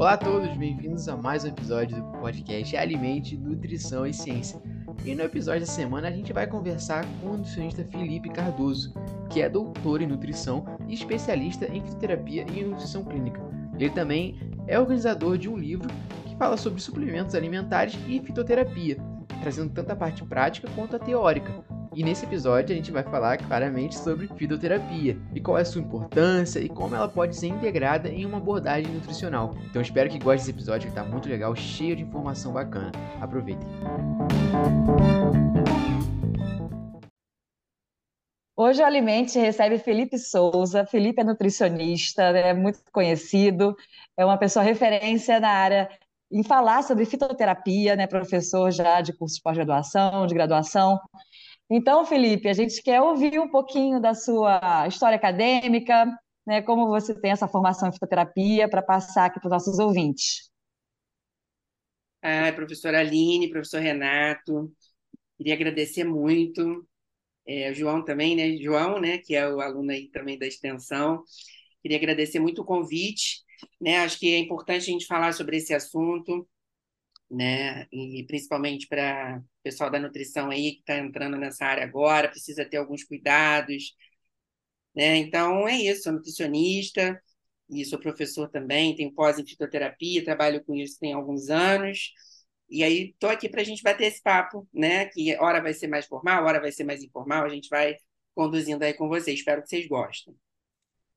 Olá a todos, bem-vindos a mais um episódio do podcast Alimente, Nutrição e Ciência. E no episódio da semana a gente vai conversar com o nutricionista Felipe Cardoso, que é doutor em nutrição e especialista em fitoterapia e nutrição clínica. Ele também é organizador de um livro que fala sobre suplementos alimentares e fitoterapia, trazendo tanto a parte prática quanto a teórica. E nesse episódio a gente vai falar claramente sobre fitoterapia e qual é a sua importância e como ela pode ser integrada em uma abordagem nutricional. Então espero que goste desse episódio que está muito legal, cheio de informação bacana. Aproveitem. Hoje o Alimente recebe Felipe Souza. Felipe é nutricionista, é muito conhecido, é uma pessoa referência na área em falar sobre fitoterapia, né, professor já de curso de pós-graduação, de graduação. Então, Felipe, a gente quer ouvir um pouquinho da sua história acadêmica, né, como você tem essa formação em fitoterapia para passar aqui para os nossos ouvintes. Ah, professora Aline, professor Renato, queria agradecer muito. É, João também, né? João, né, que é o aluno aí também da extensão. Queria agradecer muito o convite, né? Acho que é importante a gente falar sobre esse assunto né? E principalmente para o pessoal da nutrição aí que está entrando nessa área agora, precisa ter alguns cuidados, né? Então é isso, sou nutricionista e sou professor também, tenho pós em fitoterapia, trabalho com isso tem alguns anos. E aí estou aqui para a gente bater esse papo, né? Que hora vai ser mais formal, hora vai ser mais informal, a gente vai conduzindo aí com vocês. Espero que vocês gostem.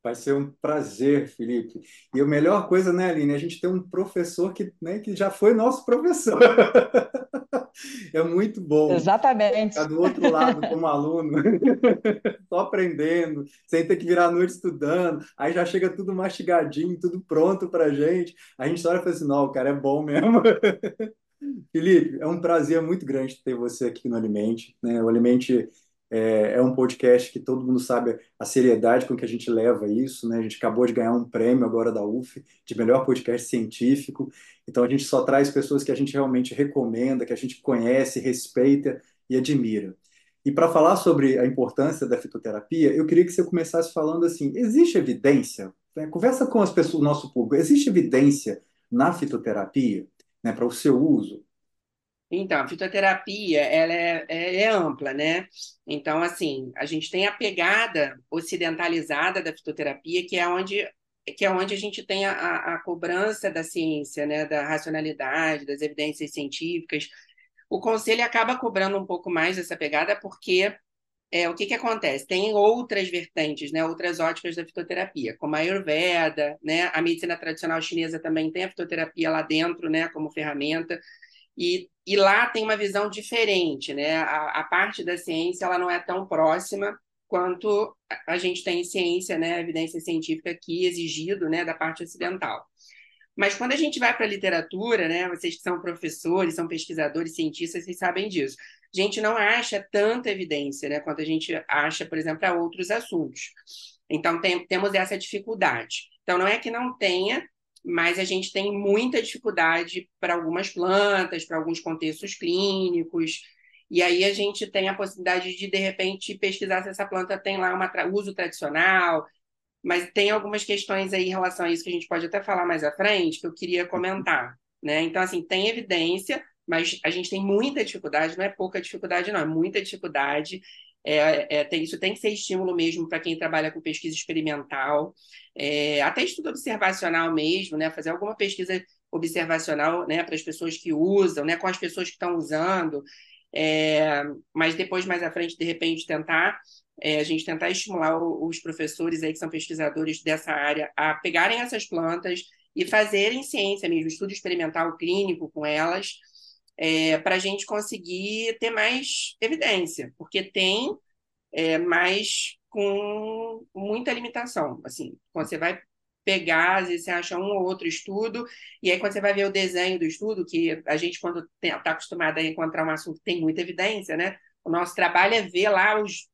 Vai ser um prazer, Felipe. E a melhor coisa, né, Aline, a gente tem um professor que, né, que já foi nosso professor. é muito bom. Exatamente. Ficar do outro lado como aluno, só aprendendo, sem ter que virar a noite estudando. Aí já chega tudo mastigadinho, tudo pronto para gente. A gente olha e fala assim, não, o cara é bom mesmo. Felipe, é um prazer muito grande ter você aqui no Alimente. Né? O Alimente é, é, um podcast que todo mundo sabe a seriedade com que a gente leva isso, né? A gente acabou de ganhar um prêmio agora da UF de melhor podcast científico. Então a gente só traz pessoas que a gente realmente recomenda, que a gente conhece, respeita e admira. E para falar sobre a importância da fitoterapia, eu queria que você começasse falando assim: existe evidência? Né? Conversa com as pessoas, nosso público. Existe evidência na fitoterapia, né, para o seu uso? Então, a fitoterapia ela é, é, é, ampla, né? Então, assim, a gente tem a pegada ocidentalizada da fitoterapia, que é onde, que é onde a gente tem a, a cobrança da ciência, né? da racionalidade, das evidências científicas. O conselho acaba cobrando um pouco mais dessa pegada, porque é, o que, que acontece? Tem outras vertentes, né? outras óticas da fitoterapia, como a Ayurveda, né? a medicina tradicional chinesa também tem a fitoterapia lá dentro, né? como ferramenta. E, e lá tem uma visão diferente, né? A, a, parte da ciência ela não é tão próxima quanto a gente tem ciência, né? Evidência científica aqui exigido, né? Da parte ocidental. Mas quando a gente vai para a literatura, né? Vocês que são professores, são pesquisadores, cientistas, vocês sabem disso. A gente não acha tanta evidência, né? Quanto a gente acha, por exemplo, para outros assuntos. Então tem, temos essa dificuldade. Então não é que não tenha, mas a gente tem muita dificuldade para algumas plantas, para alguns contextos clínicos, e aí a gente tem a possibilidade de, de repente, pesquisar se essa planta tem lá um uso tradicional, mas tem algumas questões aí em relação a isso que a gente pode até falar mais à frente, que eu queria comentar. Né? Então, assim, tem evidência, mas a gente tem muita dificuldade, não é pouca dificuldade, não, é muita dificuldade é, é, tem, isso tem que ser estímulo mesmo para quem trabalha com pesquisa experimental, é, até estudo observacional mesmo, né? fazer alguma pesquisa observacional né? para as pessoas que usam, né? com as pessoas que estão usando, é, mas depois, mais à frente, de repente, tentar é, a gente tentar estimular os professores aí que são pesquisadores dessa área a pegarem essas plantas e fazerem ciência mesmo, estudo experimental clínico com elas, é, para a gente conseguir ter mais evidência, porque tem, é, mas com muita limitação. Assim, quando você vai pegar, às vezes você acha um ou outro estudo, e aí quando você vai ver o desenho do estudo, que a gente, quando está acostumado a encontrar um assunto que tem muita evidência, né? O nosso trabalho é ver lá os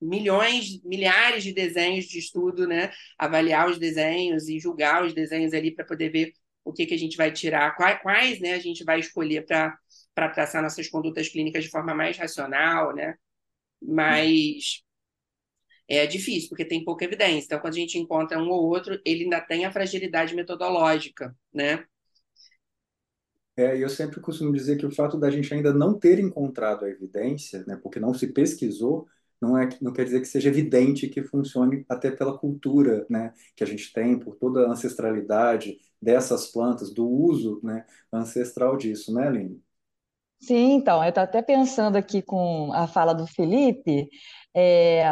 milhões, milhares de desenhos de estudo, né? Avaliar os desenhos e julgar os desenhos ali para poder ver o que, que a gente vai tirar, quais, né, a gente vai escolher para traçar nossas condutas clínicas de forma mais racional, né? Mas é difícil, porque tem pouca evidência. Então, quando a gente encontra um ou outro, ele ainda tem a fragilidade metodológica, né? É, eu sempre costumo dizer que o fato da gente ainda não ter encontrado a evidência, né, porque não se pesquisou, não, é, não quer dizer que seja evidente que funcione até pela cultura né, que a gente tem, por toda a ancestralidade dessas plantas, do uso né, ancestral disso, né, Aline? Sim, então, eu estou até pensando aqui com a fala do Felipe, é,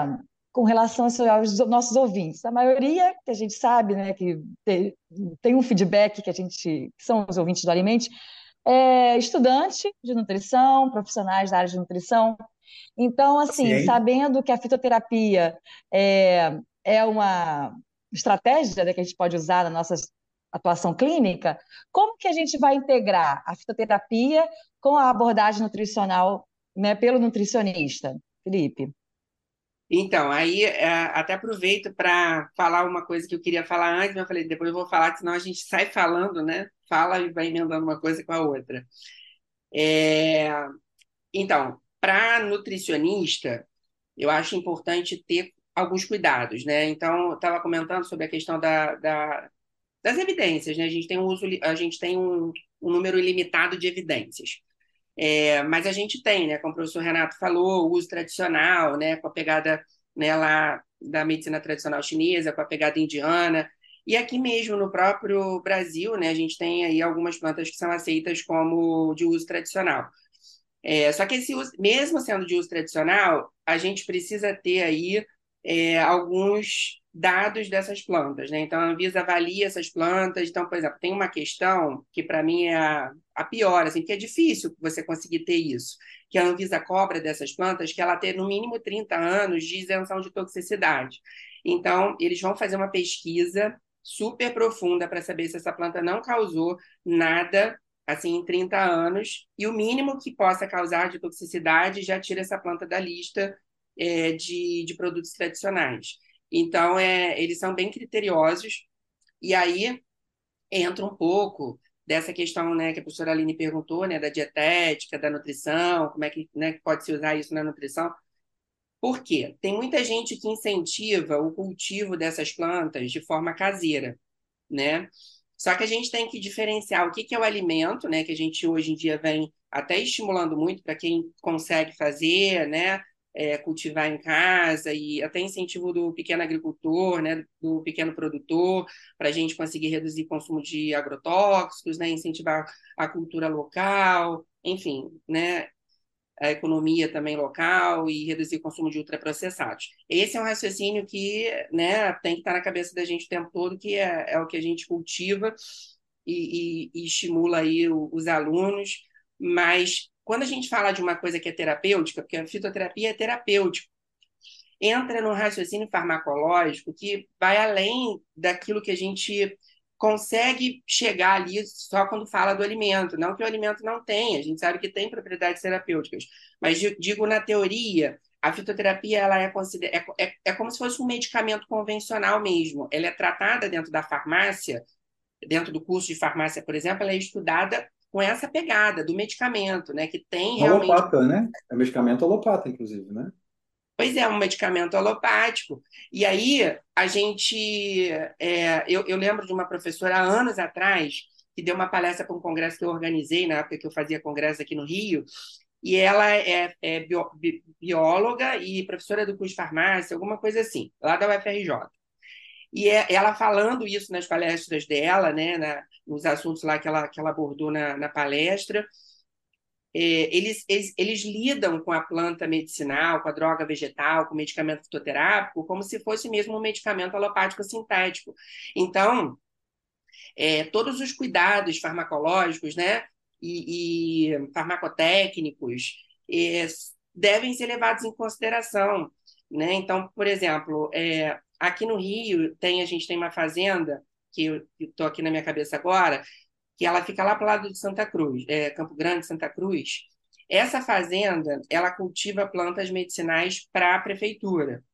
com relação aos nossos ouvintes. A maioria, que a gente sabe, né, que tem, um feedback que a gente, que são os ouvintes do Alimente, é, estudante de nutrição, profissionais da área de nutrição. Então, assim, Sim. sabendo que a fitoterapia é, é uma estratégia né, que a gente pode usar na nossa atuação clínica, como que a gente vai integrar a fitoterapia com a abordagem nutricional né, pelo nutricionista? Felipe. Então, aí é, até aproveito para falar uma coisa que eu queria falar antes, mas eu falei, depois eu vou falar, senão a gente sai falando, né? Fala e vai emendando uma coisa com a outra. É... Então, para nutricionista, eu acho importante ter alguns cuidados, né? Então, eu estava comentando sobre a questão da, da, das evidências, né? A gente tem um uso, a gente tem um, um número ilimitado de evidências. É, mas a gente tem, né, como o professor Renato falou, o uso tradicional, né, com a pegada né, lá da medicina tradicional chinesa, com a pegada indiana. E aqui mesmo no próprio Brasil, né, a gente tem aí algumas plantas que são aceitas como de uso tradicional. É, só que esse uso, mesmo sendo de uso tradicional, a gente precisa ter aí é, alguns dados dessas plantas, né? Então a Anvisa avalia essas plantas. Então, por exemplo, tem uma questão que para mim é a, a, pior, assim, porque é difícil você conseguir ter isso, que a Anvisa cobra dessas plantas que ela tem no mínimo 30 anos de isenção de toxicidade. Então, eles vão fazer uma pesquisa super profunda para saber se essa planta não causou nada assim em 30 anos, e o mínimo que possa causar de toxicidade já tira essa planta da lista é, de, de produtos tradicionais. Então, é, eles são bem criteriosos, e aí entra um pouco dessa questão né, que a professora Aline perguntou, né, da dietética, da nutrição, como é que né, pode se usar isso na nutrição. Por quê? Tem muita gente que incentiva o cultivo dessas plantas de forma caseira, né? Só que a gente tem que diferenciar o que, que é o alimento, né? Que a gente hoje em dia vem até estimulando muito para quem consegue fazer, né? é, cultivar em casa e até incentivo do pequeno agricultor, né, do pequeno produtor, para a gente conseguir reduzir o consumo de agrotóxicos, né, incentivar a cultura local, enfim, né, a economia também local e reduzir o consumo de ultraprocessados. Esse é um raciocínio que né, tem que estar na cabeça da gente o tempo todo, que é, é o que a gente cultiva e, e, e estimula aí os alunos, mas quando a gente fala de uma coisa que é terapêutica, porque a fitoterapia é terapêutica, entra no raciocínio farmacológico que vai além daquilo que a gente consegue chegar ali só quando fala do alimento. Não que o alimento não tenha, a gente sabe que tem propriedades terapêuticas, mas digo na teoria, a fitoterapia ela é, é, é, é como se fosse um medicamento convencional mesmo. Ela é tratada dentro da farmácia, dentro do curso de farmácia, por exemplo, ela é estudada com essa pegada do medicamento, né? Que tem realmente. Alopata, né? É medicamento alopata, inclusive, né? Pois é, um medicamento alopático. E aí, a gente. É, eu, eu lembro de uma professora há anos atrás que deu uma palestra para um congresso que eu organizei, na época que eu fazia congresso aqui no Rio, e ela é, é bio, bi, bióloga e professora do curso de farmácia, alguma coisa assim, lá da UFRJ. E é, ela falando isso nas palestras dela, né, na, nos assuntos lá que ela, que ela abordou na, na palestra. É, eles, eles, eles, lidam com a planta medicinal, com a droga vegetal, com o medicamento fitoterápico, como se fosse mesmo um medicamento alopático sintético. Então, é, todos os cuidados farmacológicos né, e, e farmacotécnicos é, devem ser levados em consideração. Né? Então, por exemplo, é, aqui no Rio tem a gente tem uma fazenda que eu estou aqui na minha cabeça agora, que ela fica lá para o lado de Santa Cruz, é, Campo Grande, Santa Cruz. Essa fazenda, ela cultiva plantas medicinais para a prefeitura.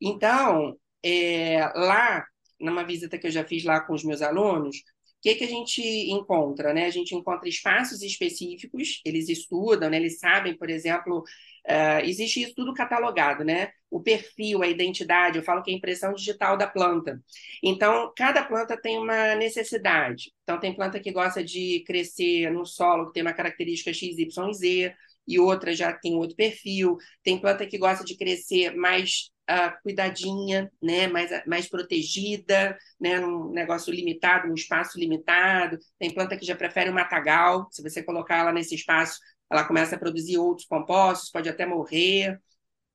Então, é, lá, numa visita que eu já fiz lá com os meus alunos, que, que a gente encontra? Né? A gente encontra espaços específicos, eles estudam, né? eles sabem, por exemplo, uh, existe isso tudo catalogado, né? O perfil, a identidade, eu falo que é a impressão digital da planta. Então, cada planta tem uma necessidade. Então, tem planta que gosta de crescer no solo, que tem uma característica XYZ, e outra já tem outro perfil. Tem planta que gosta de crescer mais uh, cuidadinha, né, mais, mais protegida, né, num negócio limitado, num espaço limitado. Tem planta que já prefere um matagal, se você colocar ela nesse espaço, ela começa a produzir outros compostos, pode até morrer,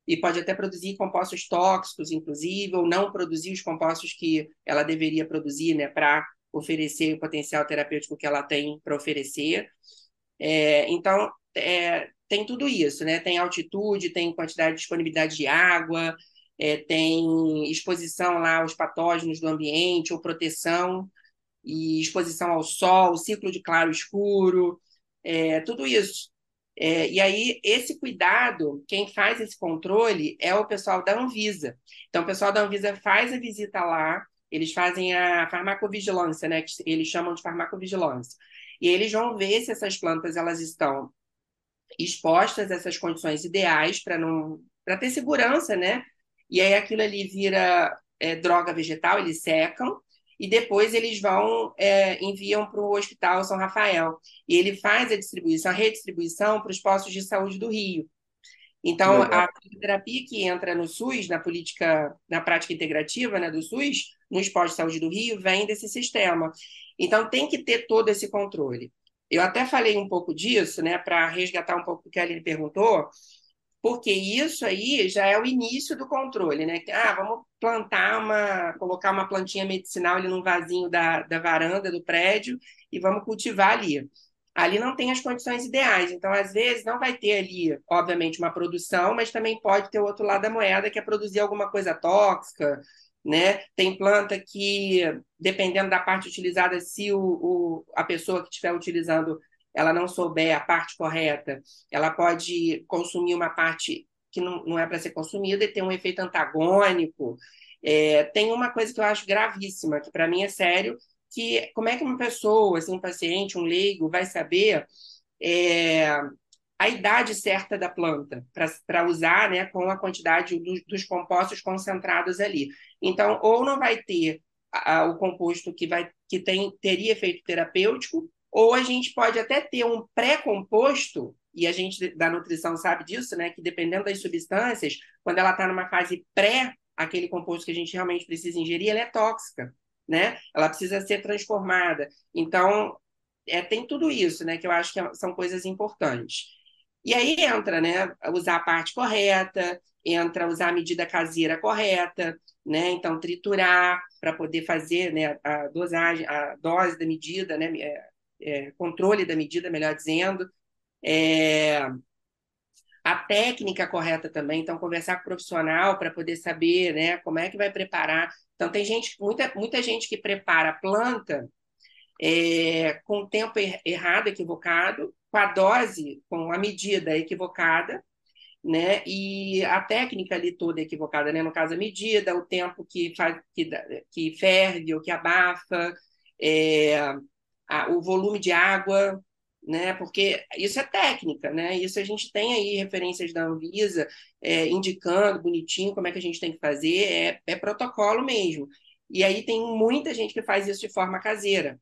e pode até produzir compostos tóxicos, inclusive, ou não produzir os compostos que ela deveria produzir, né, para oferecer o potencial terapêutico que ela tem para oferecer. É, então, é, tem tudo isso, né? Tem altitude, tem quantidade de disponibilidade de água, é, tem exposição lá aos patógenos do ambiente, ou proteção e exposição ao sol, ciclo de claro escuro, é, tudo isso. É, e aí, esse cuidado, quem faz esse controle é o pessoal da Anvisa. Então, o pessoal da Anvisa faz a visita lá, eles fazem a farmacovigilância, né, que eles chamam de farmacovigilância. E eles vão ver se essas plantas elas estão expostas a essas condições ideais para não para ter segurança, né, e aí aquilo ali vira é, droga vegetal, eles secam, e depois eles vão, é, enviam para o Hospital São Rafael. E ele faz a distribuição, a redistribuição para os postos de saúde do Rio. Então, Legal. a terapia que entra no SUS, na política, na prática integrativa né, do SUS, nos postos de saúde do Rio, vem desse sistema. Então, tem que ter todo esse controle. Eu até falei um pouco disso, né, para resgatar um pouco o que a Aline perguntou, porque isso aí já é o início do controle, né? Ah, vamos plantar uma, colocar uma plantinha medicinal ali num vasinho da, da varanda do prédio e vamos cultivar ali. Ali não tem as condições ideais, então às vezes não vai ter ali, obviamente, uma produção, mas também pode ter o outro lado da moeda, que é produzir alguma coisa tóxica, né? Tem planta que, dependendo da parte utilizada, se o, o a pessoa que estiver utilizando ela não souber a parte correta, ela pode consumir uma parte que não, não é para ser consumida e ter um efeito antagônico. É, tem uma coisa que eu acho gravíssima, que para mim é sério, que como é que uma pessoa, assim, um paciente, um leigo, vai saber é, a idade certa da planta para usar né, com a quantidade dos, dos, compostos concentrados ali. Então, ou não vai ter a, o composto que, vai, que tem, teria efeito terapêutico, ou a gente pode até ter um pré-composto, e a gente da nutrição sabe disso, né? Que dependendo das substâncias, quando ela está numa fase pré, aquele composto que a gente realmente precisa ingerir, ela é tóxica, né? Ela precisa ser transformada. Então, é, tem tudo isso, né? Que eu acho que é, são coisas importantes. E aí entra, né? Usar a parte correta, entra usar a medida caseira correta, né? Então, triturar para poder fazer né, a dosagem, a dose da medida, né? É, controle da medida, melhor dizendo, é, a técnica correta também, então conversar com o profissional para poder saber, né, como é que vai preparar. Então tem gente, muita, muita gente que prepara a planta é, com o tempo errado, equivocado, com a dose, com a medida equivocada, né? E a técnica ali toda equivocada, né? No caso, a medida, o tempo que faz, que, que ferve ou que abafa, é, a, o volume de água, né? Porque isso é técnica, né? Isso a gente tem aí referências da Anvisa é, indicando bonitinho como é que a gente tem que fazer, é, é protocolo mesmo. E aí tem muita gente que faz isso de forma caseira,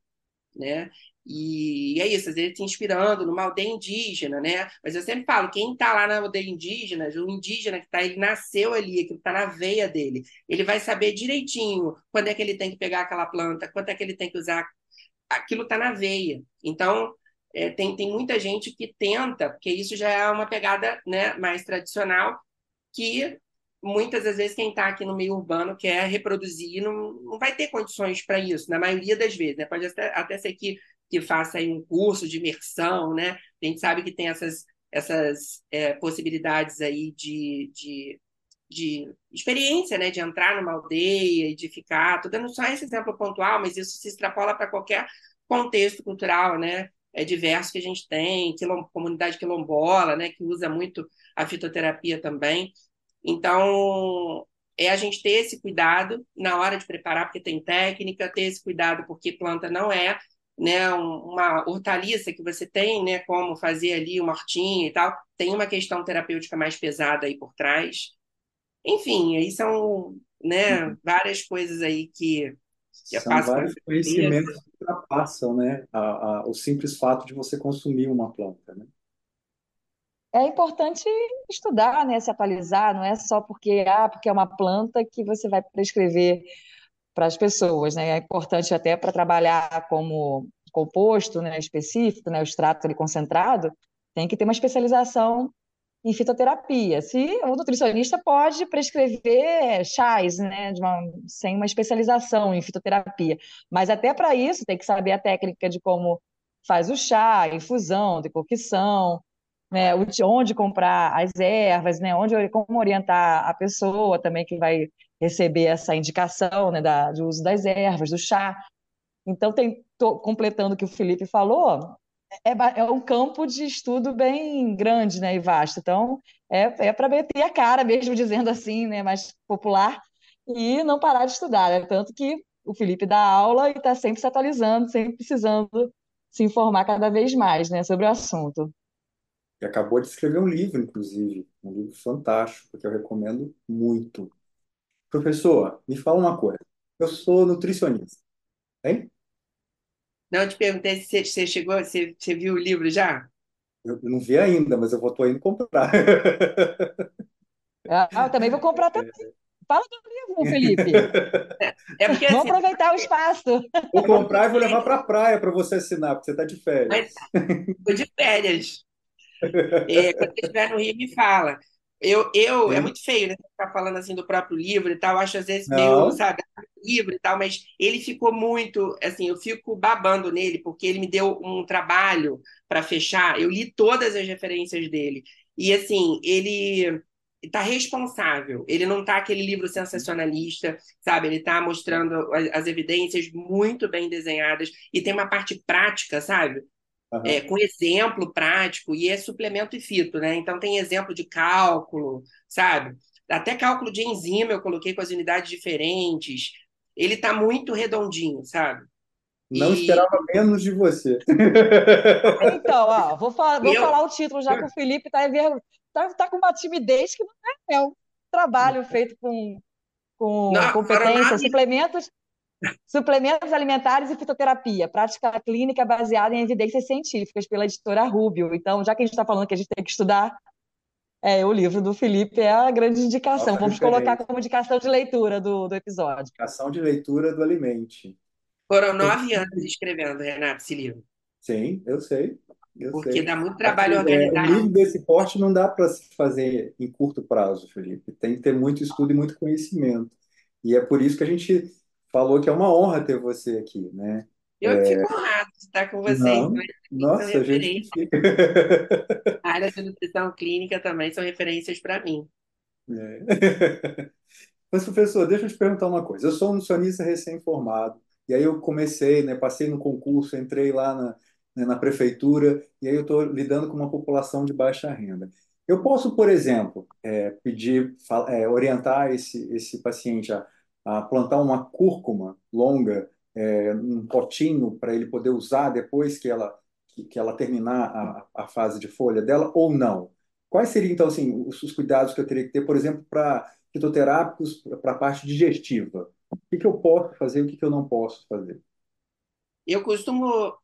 né? E é isso, às vezes se inspirando numa aldeia indígena, né? Mas eu sempre falo, quem está lá na aldeia indígena, o indígena que está, ele nasceu ali, que está na veia dele, ele vai saber direitinho quando é que ele tem que pegar aquela planta, quanto é que ele tem que usar aquilo está na veia. Então, é, tem, tem muita gente que tenta, porque isso já é uma pegada né, mais tradicional, que muitas das vezes quem está aqui no meio urbano quer reproduzir, não, não vai ter condições para isso, na maioria das vezes. Né? Pode até, até ser que, que faça um curso de imersão, né? a gente sabe que tem essas, essas é, possibilidades aí de, de de experiência, né, de entrar numa aldeia e de ficar. Estou dando só esse exemplo pontual, mas isso se extrapola para qualquer contexto cultural, né, é diverso que a gente tem, quilom, comunidade quilombola, né, que usa muito a fitoterapia também. Então, é a gente ter esse cuidado na hora de preparar, porque tem técnica, ter esse cuidado porque planta não é né, uma hortaliça que você tem, né, como fazer ali uma hortinha e tal, tem uma questão terapêutica mais pesada aí por trás. Enfim, aí são, né, uhum. várias coisas aí que, que são vários conhecimentos que ultrapassam, né, a, a, o simples fato de você consumir uma planta, né? É importante estudar, né, se atualizar, não é só porque, ah, porque é uma planta que você vai prescrever para as pessoas, né? É importante até para trabalhar como composto, né, específico, né, o extrato ali concentrado, tem que ter uma especialização em fitoterapia. Se o nutricionista pode prescrever chás, né, uma, sem uma especialização em fitoterapia, mas até para isso tem que saber a técnica de como faz o chá, infusão, decocção, né, onde comprar as ervas, né, onde como orientar a pessoa também que vai receber essa indicação, né, da, do uso das ervas, do chá. Então, tem, tô, completando o que o Felipe falou, é, é um campo de estudo bem grande né, e vasto. Então, é, é para meter a cara mesmo, dizendo assim, né, mais popular, e não parar de estudar. Né? Tanto que o Felipe dá aula e está sempre se atualizando, sempre precisando se informar cada vez mais né, sobre o assunto. E acabou de escrever um livro, inclusive, um livro fantástico, que eu recomendo muito. Professor, me fala uma coisa. Eu sou nutricionista, hein? Não, eu te perguntei se você chegou, você, você viu o livro já? Eu, eu não vi ainda, mas eu vou tô indo comprar. Ah, eu também vou comprar também. Fala do livro, Felipe. É porque, Vamos assim, aproveitar o espaço. Vou comprar e vou levar para a praia para você assinar, porque você está de férias. Estou de férias. É, quando você estiver no Rio, me fala. Eu, eu é muito feio, né? Ficar falando assim do próprio livro e tal. Eu acho às vezes meio, Não. sabe, livro e tal, mas ele ficou muito, assim, eu fico babando nele, porque ele me deu um trabalho para fechar. Eu li todas as referências dele. E, assim, ele está responsável. Ele não está aquele livro sensacionalista, sabe? Ele está mostrando as, evidências muito bem desenhadas e tem uma parte prática, sabe? Uhum. É, com exemplo prático, e é suplemento e fito, né? Então tem exemplo de cálculo, sabe? Até cálculo de enzima eu coloquei com as unidades diferentes. Ele está muito redondinho, sabe? Não e... esperava menos de você. Então, ó, vou, falar, vou eu... falar o título já que o Felipe está tá, tá com uma timidez que não é, é um trabalho feito com, com não, competência, suplementos Suplementos alimentares e fitoterapia, prática clínica baseada em evidências científicas, pela editora Rubio. Então, já que a gente está falando que a gente tem que estudar, é, o livro do Felipe é a grande indicação. Nossa, Vamos diferente. colocar como indicação de leitura do, do episódio. Indicação de leitura do Alimente. Foram nove anos escrevendo, Renato, esse livro. Sim, eu sei. Eu Porque sei. dá muito trabalho organizar. É, um livro desse porte não dá para se fazer em curto prazo, Felipe. Tem que ter muito estudo e muito conhecimento. E é por isso que a gente falou que é uma honra ter você aqui, né? Eu é... fico honrado de estar com vocês. Não, nossa, a gente. A área de nutrição clínica também são referências para mim. É. Mas, professor, deixa eu te perguntar uma coisa. Eu sou um nutricionista recém-formado, e aí eu comecei, né, passei no concurso, entrei lá na, né, na prefeitura, e aí eu estou lidando com uma população de baixa renda. Eu posso, por exemplo, é, pedir, é, orientar esse, esse paciente a a plantar uma cúrcuma longa é, num potinho para ele poder usar depois que ela, que, que ela terminar a, a, fase de folha dela ou não? Quais seriam, então, assim, os, os cuidados que eu teria que ter, por exemplo, para fitoterápicos, para a parte digestiva? O que, que eu posso fazer e o que, que eu não posso fazer? Eu costumo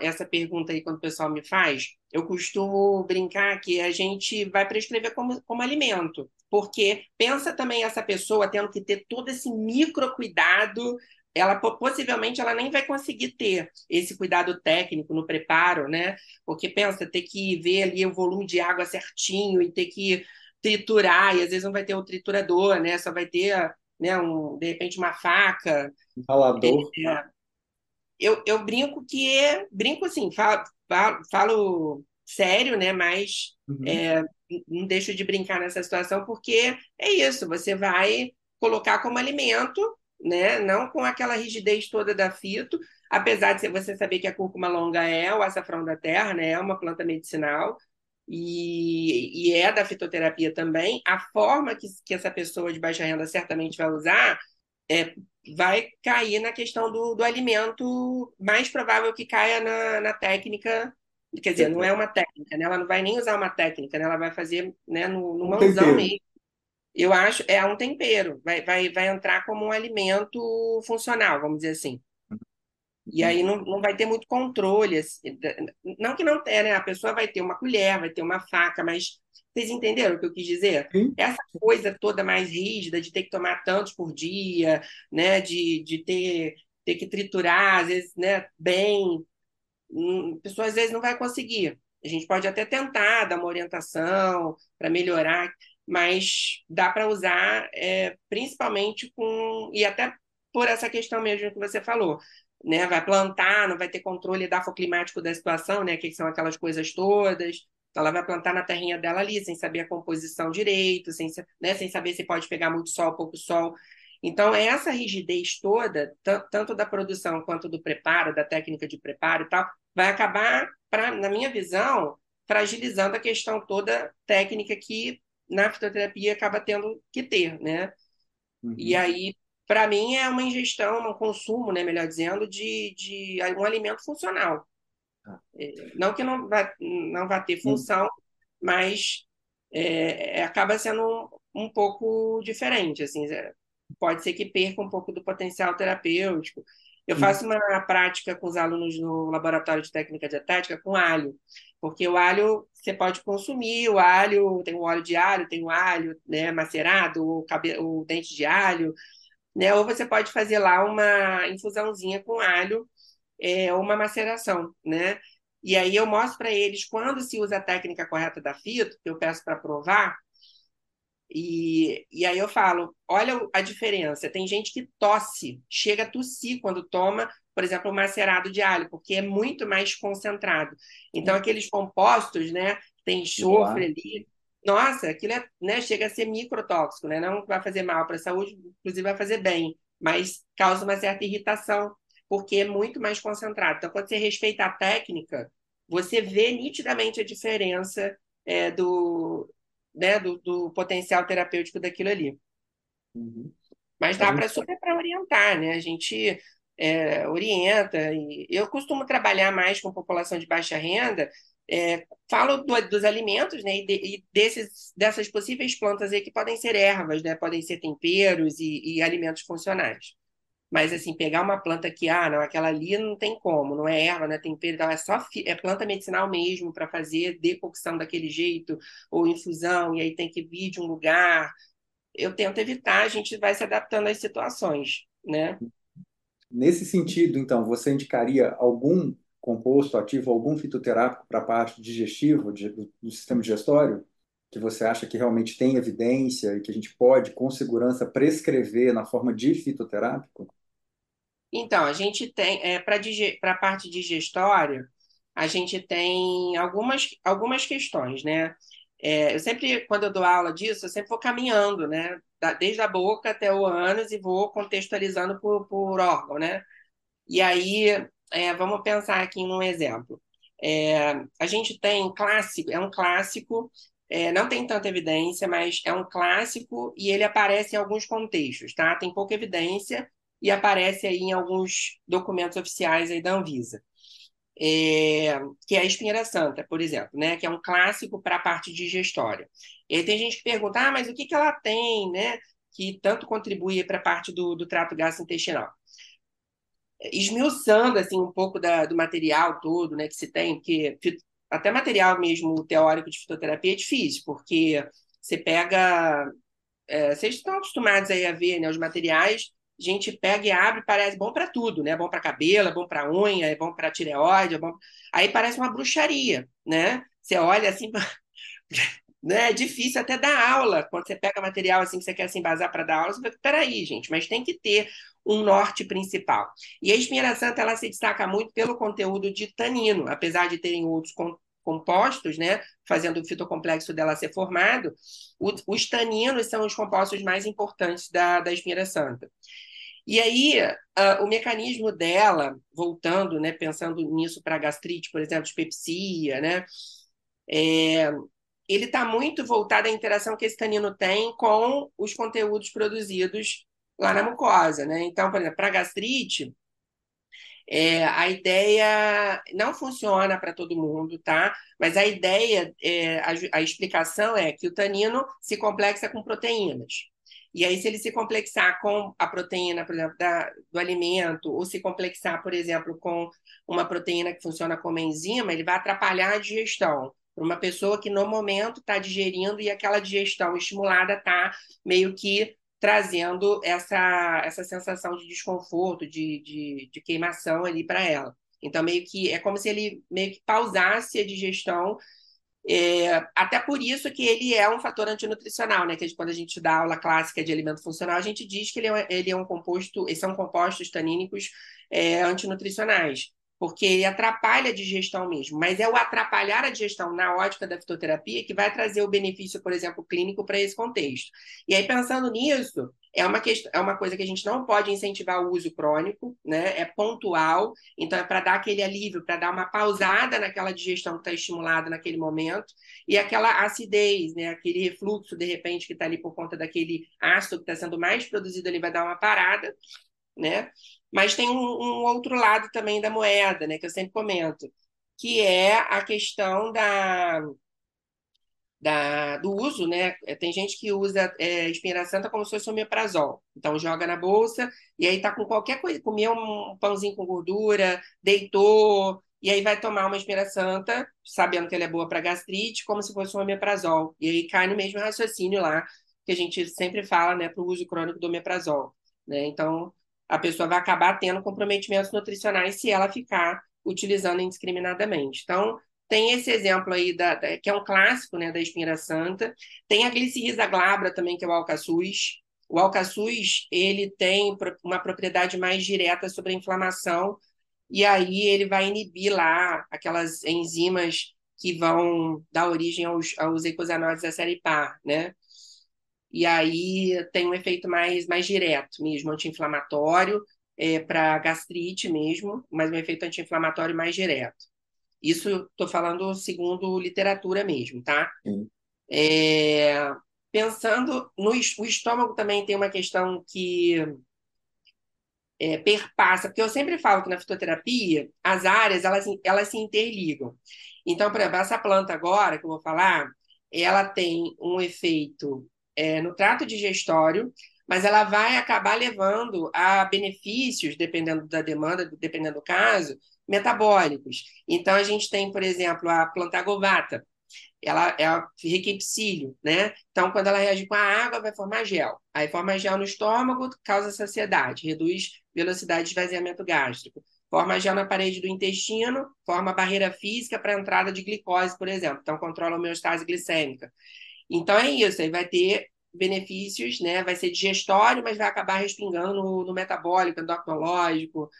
essa pergunta aí quando o pessoal me faz, eu costumo brincar que a gente vai prescrever como, como alimento, porque pensa também essa pessoa tendo que ter todo esse micro cuidado, ela possivelmente ela nem vai conseguir ter esse cuidado técnico no preparo, né? Porque pensa ter que ver ali o volume de água certinho e ter que triturar, e às vezes não vai ter um triturador, né? Só vai ter, né, um, de repente uma faca. Um ralador. É, eu, eu brinco que é, brinco assim, falo, falo, falo sério, né? Mas uhum. é, não deixo de brincar nessa situação, porque é isso, você vai colocar como alimento, né? Não com aquela rigidez toda da fito, apesar de você saber que a cúrcuma longa é o açafrão da terra, né? É uma planta medicinal. E, e é da fitoterapia também, a forma que, que essa pessoa de baixa renda certamente vai usar é, vai cair na questão do, do alimento, mais provável que caia na, na técnica Quer dizer, não é uma técnica, né? Ela não vai nem usar uma técnica, né? Ela vai fazer né, no, no mãozão mesmo. Eu acho, é um tempero, vai, vai, vai entrar como um alimento funcional, vamos dizer assim. E aí não, não vai ter muito controle. Assim, não que não tenha, né? A pessoa vai ter uma colher, vai ter uma faca, mas vocês entenderam o que eu quis dizer? Sim. Essa coisa toda mais rígida de ter que tomar tantos por dia, né? De, de ter, ter que triturar, às vezes, né? bem, a pessoa às vezes não vai conseguir. A gente pode até tentar dar uma orientação para melhorar, mas dá para usar é, principalmente com. E até por essa questão mesmo que você falou. Né? Vai plantar, não vai ter controle dafoclimático da situação, né? que são aquelas coisas todas. Então, ela vai plantar na terrinha dela ali, sem saber a composição direito, sem, né? sem saber se pode pegar muito sol, pouco sol. Então, essa rigidez toda, tanto da produção quanto do preparo, da técnica de preparo e tal, vai acabar, pra, na minha visão, fragilizando a questão toda técnica que na fitoterapia acaba tendo que ter, né? Uhum. E aí, para mim, é uma ingestão, um consumo, né, melhor dizendo, de, de um alimento funcional. Ah. É, não que não vá, não vá ter função, uhum. mas é, acaba sendo um, um pouco diferente, assim, pode ser que perca um pouco do potencial terapêutico. Eu faço uma prática com os alunos no laboratório de técnica dietética com alho, porque o alho você pode consumir, o alho tem o óleo de alho, tem o alho né, macerado, o, cabelo, o dente de alho, né? Ou você pode fazer lá uma infusãozinha com alho, é, ou uma maceração, né? E aí eu mostro para eles quando se usa a técnica correta da fito, que eu peço para provar, e, e aí eu falo, olha a diferença. Tem gente que tosse, chega a tossir quando toma, por exemplo, o macerado de alho, porque é muito mais concentrado. Então, hum. aqueles compostos, né? Tem enxofre ali. Nossa, aquilo é, né, chega a ser microtóxico, né? Não vai fazer mal para a saúde, inclusive vai fazer bem, mas causa uma certa irritação, porque é muito mais concentrado. Então, quando você respeita a técnica, você vê nitidamente a diferença é, do, né, do, do potencial terapêutico daquilo ali. Uhum. Mas dá para super para orientar, né? A gente é, orienta. E eu costumo trabalhar mais com população de baixa renda. É, falo do, dos alimentos, né? E, de, e, desses, dessas possíveis plantas aí que podem ser ervas, né? Podem ser temperos e, e alimentos funcionais. Mas, assim, pegar uma planta que, ah, não, aquela ali não tem como, não é erva, não é tempero, então é só é planta medicinal mesmo para fazer decocção daquele jeito, ou infusão, e aí tem que vir de um lugar. Eu tento evitar, a gente vai se adaptando às situações, né? Nesse sentido, então, você indicaria algum composto ativo, algum fitoterápico para a parte digestiva do sistema digestório? que você acha que realmente tem evidência e que a gente pode, com segurança, prescrever na forma de fitoterápico? Então, a gente tem, é, para a parte digestória, a gente tem algumas, algumas questões, né? É, eu sempre, quando eu dou aula disso, eu sempre vou caminhando, né? desde a boca até o ânus e vou contextualizando por, por órgão, né? E aí, é, vamos pensar aqui num exemplo. É, a gente tem clássico, é um clássico é, não tem tanta evidência, mas é um clássico e ele aparece em alguns contextos, tá? Tem pouca evidência e aparece aí em alguns documentos oficiais aí da Anvisa. É, que é a espinheira santa, por exemplo, né? Que é um clássico para a parte digestória. E aí tem gente que pergunta, ah, mas o que, que ela tem, né? Que tanto contribui para a parte do, do trato gastrointestinal esmiuçando assim um pouco da, do material todo, né, que se tem, porque até material mesmo teórico de fitoterapia é difícil, porque você pega. É, vocês estão acostumados aí a ver né, os materiais, a gente pega e abre parece bom para tudo, né? É bom para cabelo, é bom para unha, é bom para tireoide, é bom... aí parece uma bruxaria, né? Você olha assim, né? É difícil até dar aula. Quando você pega material assim que você quer se embasar para dar aula, você fala, peraí, gente, mas tem que ter um norte principal. E a espinheira santa ela se destaca muito pelo conteúdo de tanino, apesar de terem outros compostos, né, fazendo o fitocomplexo dela ser formado, os taninos são os compostos mais importantes da, da espinheira santa. E aí, uh, o mecanismo dela, voltando, né, pensando nisso para gastrite, por exemplo, dispepsia, né, é, ele está muito voltado à interação que esse tanino tem com os conteúdos produzidos lá na mucosa, né? Então, por exemplo, para gastrite, é, a ideia não funciona para todo mundo, tá? Mas a ideia, é, a, a, explicação é que o tanino se complexa com proteínas. E aí, se ele se complexar com a proteína, por exemplo, da, do alimento, ou se complexar, por exemplo, com uma proteína que funciona como enzima, ele vai atrapalhar a digestão. Para uma pessoa que no momento está digerindo e aquela digestão estimulada está meio que trazendo essa, essa sensação de desconforto, de, de, de queimação ali para ela. Então, meio que é como se ele meio que pausasse a digestão. É, até por isso que ele é um fator antinutricional, né? Que quando a gente dá aula clássica de alimento funcional, a gente diz que ele é, ele é um composto, são compostos tanínicos é, antinutricionais porque ele atrapalha a digestão mesmo, mas é o atrapalhar a digestão na ótica da fitoterapia que vai trazer o benefício, por exemplo, clínico para esse contexto. E aí, pensando nisso, é uma, questão, é uma coisa que a gente não pode incentivar o uso crônico, né? É pontual, então é para dar aquele alívio, para dar uma pausada naquela digestão que está estimulada naquele momento, e aquela acidez, né? Aquele refluxo, de repente, que está ali por conta daquele ácido que está sendo mais produzido ali, vai dar uma parada, né? Mas tem um, um, outro lado também da moeda, né, que eu sempre comento, que é a questão da, da, do uso, né? Tem gente que usa é, espinheira santa como se fosse omeprazol. Então joga na bolsa e aí tá com qualquer coisa, comeu um pãozinho com gordura, deitou, e aí vai tomar uma espinheira santa, sabendo que ela é boa para gastrite, como se fosse um omeprazol. E aí cai no mesmo raciocínio lá que a gente sempre fala, né, para o uso crônico do omeprazol. Né? Então, a pessoa vai acabar tendo comprometimentos nutricionais se ela ficar utilizando indiscriminadamente. Então, tem esse exemplo aí, da, da, que é um clássico né, da espinheira santa. Tem a glicirrisa glabra também, que é o alcaçuz. O alcaçuz, ele tem uma propriedade mais direta sobre a inflamação, e aí ele vai inibir lá aquelas enzimas que vão dar origem aos, aos eicosanoides da série par, né? E aí tem um efeito mais, mais direto mesmo, anti-inflamatório, é, para gastrite mesmo, mas um efeito anti-inflamatório mais direto. Isso estou falando segundo literatura mesmo, tá? É, pensando no o estômago também tem uma questão que é, perpassa, porque eu sempre falo que na fitoterapia as áreas elas, elas se interligam. Então, por exemplo, essa planta agora que eu vou falar, ela tem um efeito é, no trato digestório, mas ela vai acabar levando a benefícios, dependendo da demanda, dependendo do caso, metabólicos. Então, a gente tem, por exemplo, a plantagovata, ela é rica em né? Então, quando ela reage com a água, vai formar gel. Aí forma gel no estômago, causa saciedade, reduz velocidade de esvaziamento gástrico. Forma gel na parede do intestino, forma barreira física para a entrada de glicose, por exemplo. Então, controla a homeostase glicêmica. Então é isso, aí vai ter benefícios, né? Vai ser digestório, mas vai acabar respingando no, no metabólico, endocrinológico.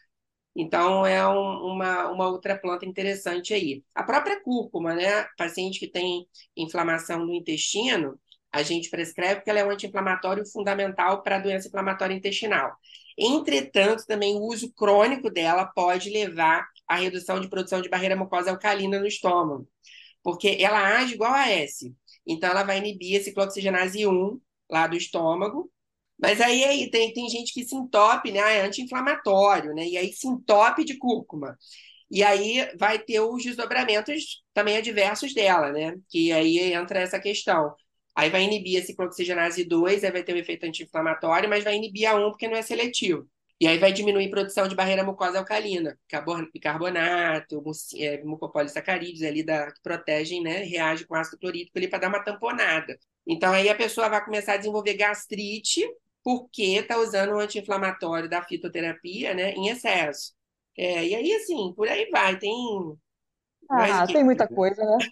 Então é um, uma, uma outra planta interessante aí. A própria cúrcuma, né? Paciente que tem inflamação no intestino, a gente prescreve porque ela é um anti-inflamatório fundamental para a doença inflamatória intestinal. Entretanto, também o uso crônico dela pode levar à redução de produção de barreira mucosa alcalina no estômago, porque ela age igual a S. Então, ela vai inibir a ciclooxigenase 1 lá do estômago. Mas aí, aí tem, tem gente que se entope, né? Ah, é anti-inflamatório, né? E aí se entope de cúrcuma. E aí vai ter os desdobramentos também adversos dela, né? Que aí entra essa questão. Aí vai inibir a ciclooxigenase 2, aí vai ter um efeito anti-inflamatório, mas vai inibir a 1 porque não é seletivo. E aí vai diminuir a produção de barreira mucosa alcalina, bicarbonato, é, mucopolissacarídeos ali da, que protegem, né? Reage com ácido clorídrico ali para dar uma tamponada. Então aí a pessoa vai começar a desenvolver gastrite porque está usando o anti-inflamatório da fitoterapia, né? Em excesso. É, e aí, assim, por aí vai. Tem. Ah, tem muita coisa, né?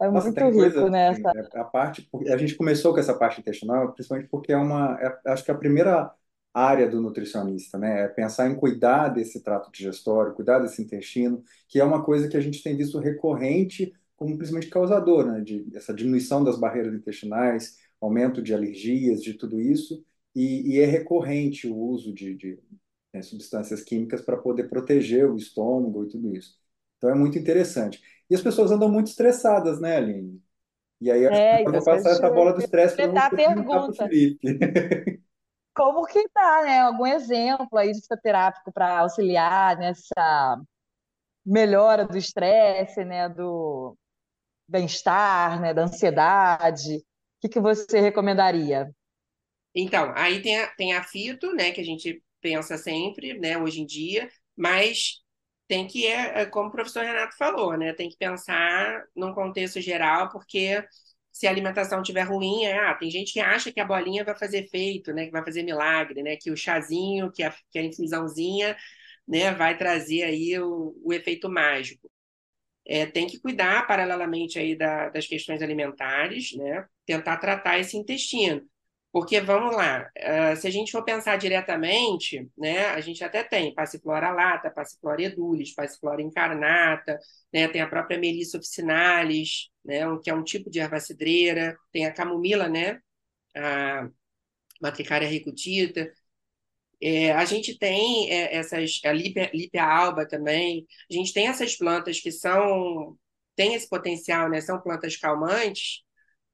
É Nossa, muito rico coisa, nessa. assim, a parte, a gente começou com essa parte intestinal, principalmente porque é uma, é- acho que é a primeira área do nutricionista, né? É pensar em cuidar desse trato digestório, cuidar desse intestino, que é uma coisa que a gente tem visto recorrente como principalmente causador, né? De essa diminuição das barreiras intestinais, aumento de alergias, de tudo isso, e, e é recorrente o uso de, de né, substâncias químicas para poder proteger o estômago e tudo isso. Então é muito interessante. E as pessoas andam muito estressadas, né, Aline? E aí acho que É, eu então vou coisas passar essa bola do estresse para você o pergunta. Felipe. como que dá, né? Algum exemplo aí de fitoterápico para auxiliar nessa melhora do estresse, né? Do bem-estar, né? Da ansiedade. O que que você recomendaria? Então, aí tem a, tem a fito, né? Que a gente pensa sempre, né? Hoje em dia, mas tem que, é, é, como o professor Renato falou, né? Tem que pensar num contexto geral, porque se a alimentação estiver ruim, é, ah, tem gente que acha que a bolinha vai fazer efeito, né? Que vai fazer milagre, né? Que o chazinho, que a, que a infusãozinha, né? Vai trazer aí o, o efeito mágico. É, tem que cuidar paralelamente aí da, das questões alimentares, né? Tentar tratar esse intestino. Porque, vamos lá, uh, se a gente for pensar diretamente, né, a gente até tem Passiflora lata, Passiflora edulis, Passiflora incarnata, né, tem a própria Melissa officinalis, né, que é um tipo de erva cidreira, tem a camomila, né, a Matricária ricutita, é, a gente tem é, essas, a Lípia, Lípia alba também, a gente tem essas plantas que são, têm esse potencial, né, são plantas calmantes,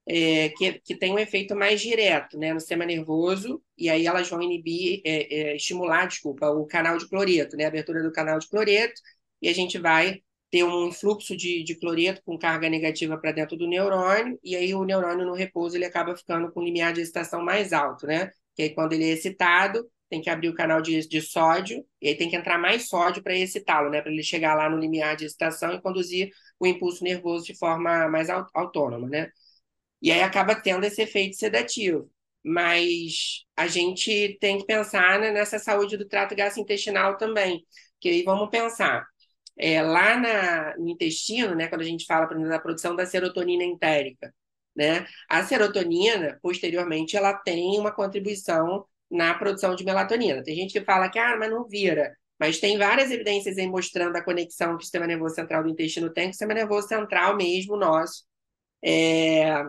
é, que, que tem um efeito mais direto né, no sistema nervoso, e aí elas vão inibir, é, é, estimular, desculpa, o canal de cloreto, né, a abertura do canal de cloreto, e a gente vai ter um influxo de, de cloreto com carga negativa para dentro do neurônio, e aí o neurônio no repouso ele acaba ficando com um limiar de excitação mais alto, né? Que aí quando ele é excitado, tem que abrir o canal de, de sódio, e aí tem que entrar mais sódio para excitá-lo, né? Para ele chegar lá no limiar de excitação e conduzir o impulso nervoso de forma mais autônoma, né? E aí acaba tendo esse efeito sedativo. Mas a gente tem que pensar né, nessa saúde do trato gastrointestinal também. Que aí vamos pensar. É, lá na, no intestino, né, quando a gente fala, por exemplo, da produção da serotonina entérica, né, a serotonina, posteriormente, ela tem uma contribuição na produção de melatonina. Tem gente que fala que, ah, mas não vira. Mas tem várias evidências aí mostrando a conexão que o sistema nervoso central do intestino tem com o sistema nervoso central mesmo nosso. É,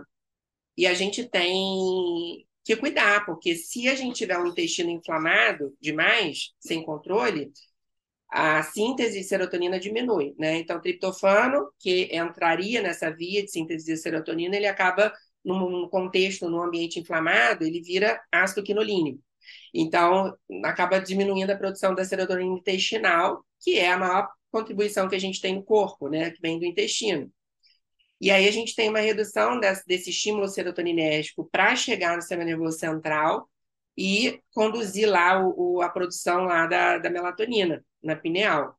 e a gente tem que cuidar, porque se a gente tiver um intestino inflamado demais, sem controle, a síntese de serotonina diminui, né? Então, triptofano, que entraria nessa via de síntese de serotonina, ele acaba, num contexto, num ambiente inflamado, ele vira ácido quinolínico. Então, acaba diminuindo a produção da serotonina intestinal, que é a maior contribuição que a gente tem no corpo, né? Que vem do intestino. E aí a gente tem uma redução desse, desse estímulo serotoninérgico para chegar no sistema nervoso central e conduzir lá o, o, a produção lá da, da melatonina, na pineal.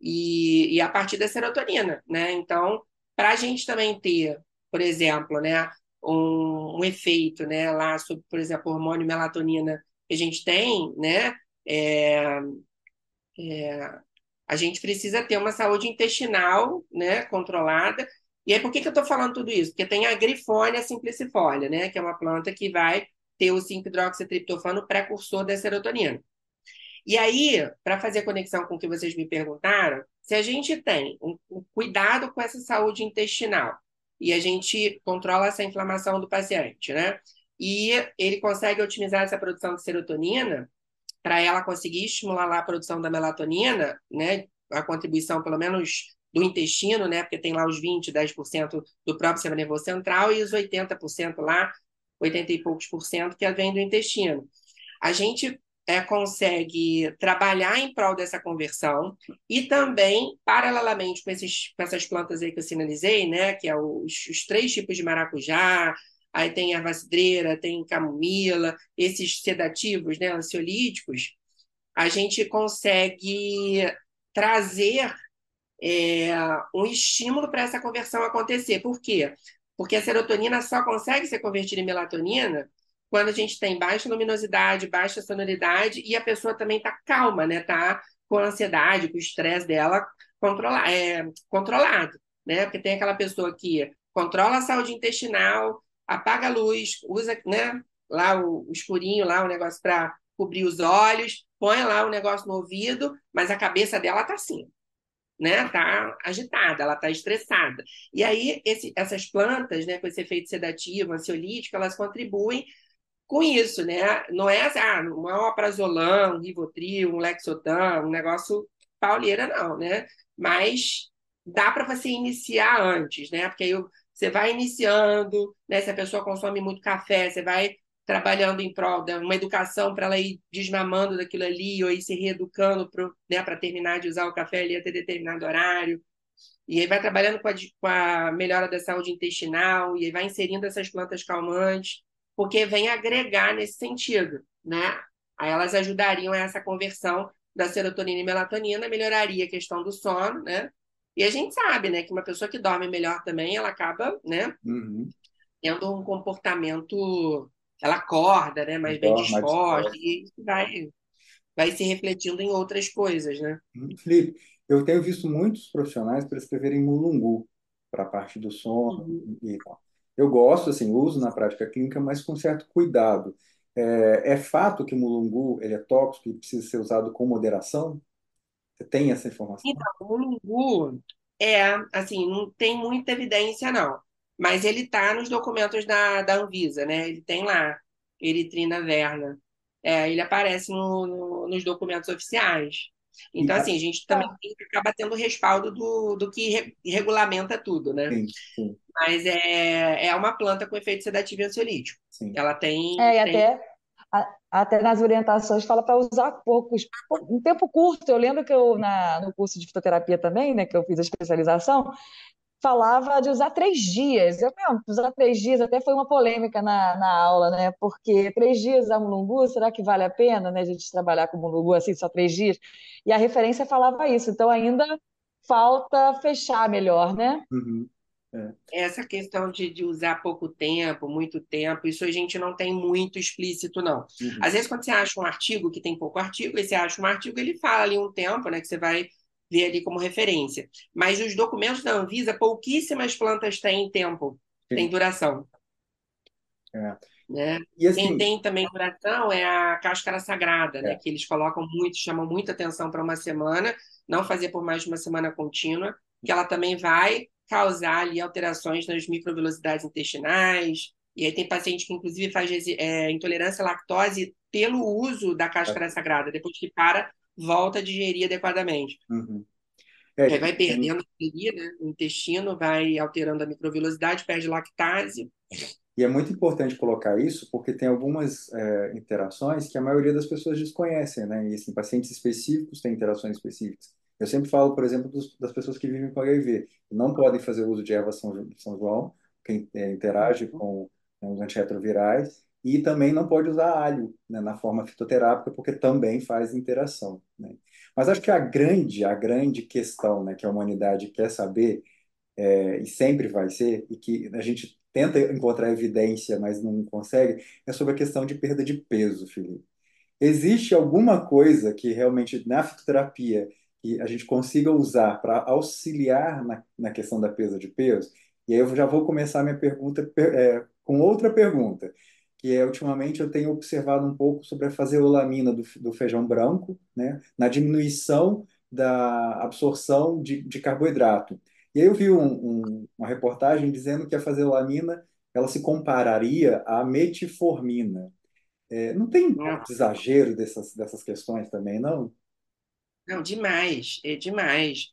E, e, a partir da serotonina, né? Então, para a gente também ter, por exemplo, né, um, um, efeito, né, lá sobre, por exemplo, o hormônio melatonina que a gente tem, né, é, é, a gente precisa ter uma saúde intestinal, né, controlada. E aí, por que, que eu estou falando tudo isso? Porque tem a grifônia simplicifolia, né, que é uma planta que vai ter o 5-hidroxitriptofano precursor da serotonina. E aí, para fazer conexão com o que vocês me perguntaram, se a gente tem um, um cuidado com essa saúde intestinal e a gente controla essa inflamação do paciente, né? E ele consegue otimizar essa produção de serotonina, para ela conseguir estimular a produção da melatonina, né, a contribuição pelo menos do intestino, né, porque tem lá os 20, 10% do próprio sistema nervoso central e os 80% lá, 80 e poucos por cento que vem do intestino. A gente é, consegue trabalhar em prol dessa conversão e também, paralelamente com, esses, com essas plantas aí que eu sinalizei, né, que é os, os três tipos de maracujá, aí tem erva cidreira, tem camomila, esses sedativos, né, ansiolíticos, a gente consegue trazer é, um estímulo para essa conversão acontecer. Por quê? Porque a serotonina só consegue ser convertida em melatonina quando a gente tem baixa luminosidade, baixa sonoridade e a pessoa também está calma, né? Está com a ansiedade, com o estresse dela controla, é, controlado, né? Porque tem aquela pessoa que controla a saúde intestinal, apaga a luz, usa né, lá o, o escurinho, lá o negócio para cobrir os olhos, põe lá o negócio no ouvido, mas a cabeça dela está assim, né? Tá agitada, ela está estressada. E aí esse, essas plantas, né, com esse efeito sedativo, ansiolítico, elas contribuem com isso, né? Não é ah, um aprazolam, um rivotril, um lexotan, um negócio pauleira, não, né? Mas dá para você iniciar antes, né? Porque aí você vai iniciando, né? Se a pessoa consome muito café, você vai trabalhando em prol de uma educação para ela ir desmamando daquilo ali, ou ir se reeducando para né, terminar de usar o café ali até determinado horário. E aí vai trabalhando com a, com a melhora da saúde intestinal, e aí vai inserindo essas plantas calmantes, porque vem agregar nesse sentido, né? Aí elas ajudariam a essa conversão da serotonina e melatonina, melhoraria a questão do sono, né? E a gente sabe, né, que uma pessoa que dorme melhor também, ela acaba, né, Uhum. tendo um comportamento, ela acorda, né, mais bem disposta, e isso vai, vai se refletindo em outras coisas, né? Felipe, eu tenho visto muitos profissionais prescreverem mulungu para a parte do sono Uhum. e tal. Eu gosto, assim, uso na prática clínica, mas com certo cuidado. É, é fato que o mulungu ele é tóxico e precisa ser usado com moderação? Você tem essa informação? Então, o Lungu é, assim, não tem muita evidência, não. Mas ele está nos documentos da, da Anvisa, né? Ele tem lá, eritrina verna. É, ele aparece no- no- nos documentos oficiais. Então, assim, a gente também tem que acabar tendo respaldo do, do que re- regulamenta tudo, né? sim, sim, Mas é, é uma planta com efeito sedativo e ansiolítico. sim. Ela tem, É, e tem até, até nas orientações fala para usar poucos, um tempo curto. Eu lembro que eu, na, no curso de fitoterapia também, né, que eu fiz a especialização, falava de usar três dias. Eu mesmo, usar três dias até foi uma polêmica na, na aula, né? Porque três dias a mulungu, será que vale a pena, né, a gente trabalhar com mulungu assim, só três dias? E a referência falava isso. Então ainda falta fechar melhor, né? Uhum. É. essa questão de, de usar pouco tempo, muito tempo, isso a gente não tem muito explícito, não. Uhum. Às vezes, quando você acha um artigo que tem pouco artigo, e você acha um artigo, ele fala ali um tempo, né, que você vai ver ali como referência. Mas os documentos da Anvisa, pouquíssimas plantas têm tempo, Sim. têm duração. É. Né? E assim, Quem tem também duração é a cáscara sagrada, né? É. Que eles colocam muito, chamam muita atenção para uma semana, não fazer por mais de uma semana contínua, que ela também vai causar ali alterações nas microvelocidades intestinais. E aí tem paciente que, inclusive, faz é, intolerância à lactose pelo uso da cáscara sagrada. Depois que para, volta a digerir adequadamente. uhum. É, Aí vai perdendo a né? O intestino vai alterando a microvelocidade, perde lactase. E é muito importante colocar isso porque tem algumas é, interações que a maioria das pessoas desconhecem, né? E assim, pacientes específicos têm interações específicas. Eu sempre falo, por exemplo, dos- das pessoas que vivem com HIV, que não podem fazer uso de erva São, São João, quem é, interage com né, os antirretrovirais, e também não pode usar alho, né, na forma fitoterápica, porque também faz interação, né? Mas acho que a grande, a grande questão, né, que a humanidade quer saber é, e sempre vai ser, e que a gente tenta encontrar evidência, mas não consegue, é sobre a questão de perda de peso, Felipe. Existe alguma coisa que realmente na fitoterapia que a gente consiga usar para auxiliar na, na questão da perda de peso? E aí eu já vou começar minha pergunta per- é, com outra pergunta, que é, ultimamente eu tenho observado um pouco sobre a faseolamina do, do feijão branco, né, na diminuição da absorção de, de carboidrato. E aí eu vi um- um- uma reportagem dizendo que a faseolamina ela se compararia à metformina. É, não tem exagero dessas, dessas questões também, não? Não, demais, é demais.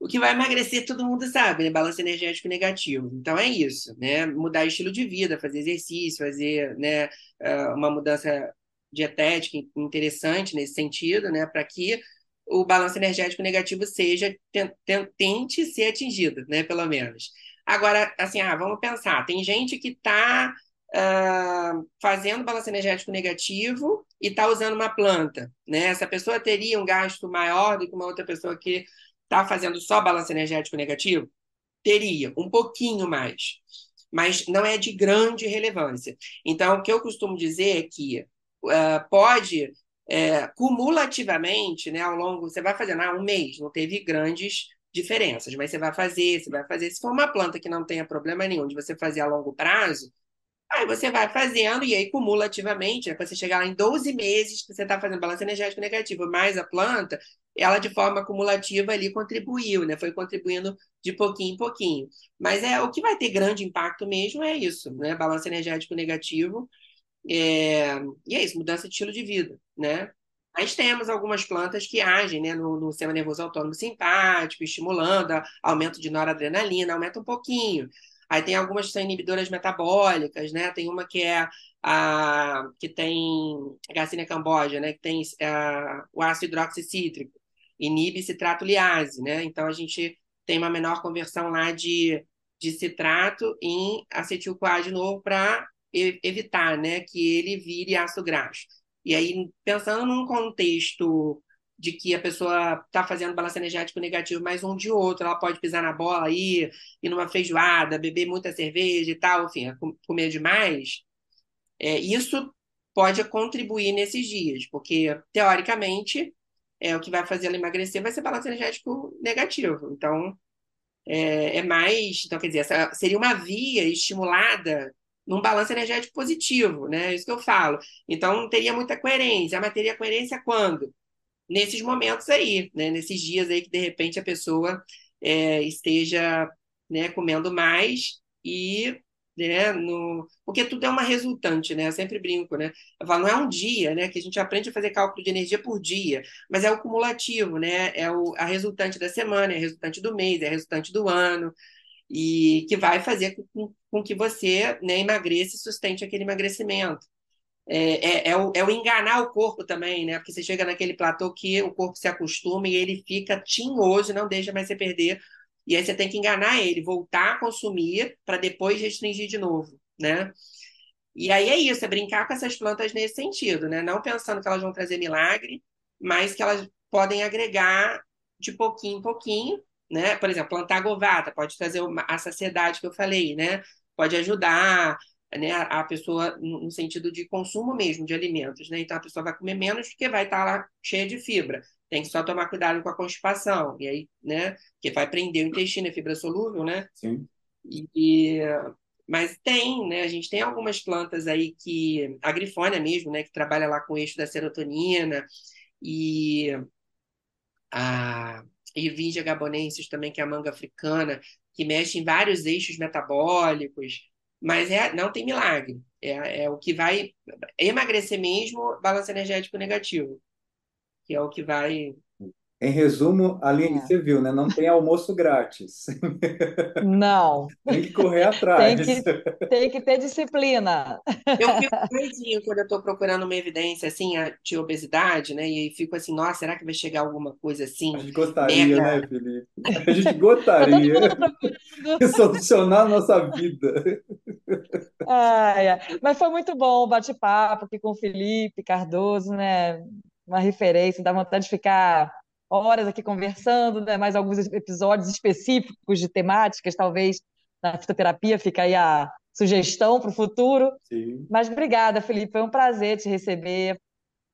O que vai emagrecer, todo mundo sabe, né? Balanço energético negativo. Então é isso, né? Mudar estilo de vida, fazer exercício, fazer, né, ah, uma mudança dietética interessante nesse sentido, né? Para que o balanço energético negativo seja ten- ten- tente ser atingido, né? Pelo menos. Agora, assim, ah, vamos pensar. Tem gente que está fazendo balanço energético negativo e está usando uma planta, né? Essa pessoa teria um gasto maior do que uma outra pessoa que está fazendo só balanço energético negativo? Teria, um pouquinho mais, mas não é de grande relevância. Então, o que eu costumo dizer é que uh, pode, é, cumulativamente, né, ao longo, você vai fazendo, ah, um mês, não teve grandes diferenças, mas você vai fazer, você vai fazer. Se for uma planta que não tenha problema nenhum de você fazer a longo prazo, Aí você vai fazendo, e aí cumulativamente, né, você chegar lá em 12 meses você está fazendo balanço energético negativo, mais a planta, ela de forma cumulativa ali contribuiu, né? Foi contribuindo de pouquinho em pouquinho. Mas é o que vai ter grande impacto mesmo é isso, né? Balanço energético negativo. É... E é isso, mudança de estilo de vida, né? Mas temos algumas plantas que agem né, no, no sistema nervoso autônomo simpático, estimulando aumento de noradrenalina, aumenta um pouquinho. Aí tem algumas que são inibidoras metabólicas, né? Tem uma que é a, que tem a Garcinia camboja, né, que tem a, o ácido hidroxicítrico, inibe citrato liase, né? Então a gente tem uma menor conversão lá de, de citrato em acetil-CoA de novo para evitar, né, que ele vire ácido graxo. E aí, pensando num contexto de que a pessoa está fazendo balanço energético negativo, mas um de outro, ela pode pisar na bola aí, ir numa feijoada, beber muita cerveja e tal, enfim, comer demais, é, isso pode contribuir nesses dias, porque, teoricamente, é, o que vai fazer ela emagrecer vai ser balanço energético negativo. Então, é, é mais. Então, quer dizer, essa seria uma via estimulada num balanço energético positivo, né? É isso que eu falo. Então, teria muita coerência. Mas teria coerência quando? Nesses momentos aí, né? Nesses dias aí que, de repente, a pessoa é, esteja né, comendo mais e né? No... Porque tudo é uma resultante, né? Eu sempre brinco, né? Eu falo, não é um dia, né? Que a gente aprende a fazer cálculo de energia por dia, mas é o cumulativo, né? É o, a resultante da semana, é a resultante do mês, é a resultante do ano, e que vai fazer com, com que você né, emagreça e sustente aquele emagrecimento. É, é, é, o, é o enganar o corpo também, né? Porque você chega naquele platô que o corpo se acostuma e ele fica tinhoso, não deixa mais você perder e aí você tem que enganar ele, voltar a consumir para depois restringir de novo, né? E aí é isso, é brincar com essas plantas nesse sentido, né? Não pensando que elas vão trazer milagre, mas que elas podem agregar de pouquinho em pouquinho, né? Por exemplo, plantar govata pode trazer a saciedade que eu falei, né? Pode ajudar né, a pessoa no sentido de consumo mesmo de alimentos, né? Então a pessoa vai comer menos porque vai estar lá cheia de fibra tem que só tomar cuidado com a constipação. E aí, né? Que vai prender o intestino, é fibra solúvel, né? Sim. E, e, mas tem, né? A gente tem algumas plantas aí que. A grifônia mesmo, né? Que trabalha lá com o eixo da serotonina. E a Ervingia gabonensis também, que é a manga africana, que mexe em vários eixos metabólicos. Mas é, não tem milagre. É, é o que vai emagrecer mesmo, balanço energético negativo que é o que vai. Em resumo, Aline, é. você viu, né? Não tem almoço grátis. Não. tem que correr atrás. Tem que, tem que ter disciplina. Eu fico doidinho quando eu estou procurando uma evidência assim de obesidade, né? E fico assim, nossa, será que vai chegar alguma coisa assim? A gente gostaria, mega... né, Felipe? A gente gostaria de solucionar a nossa vida. Ah, é. Mas foi muito bom o bate-papo aqui com o Felipe Cardoso, né? uma referência, dá vontade de ficar horas aqui conversando, né? mais alguns episódios específicos de temáticas, talvez na fitoterapia, fica aí a sugestão para o futuro. Sim. Mas obrigada, Felipe, foi um prazer te receber.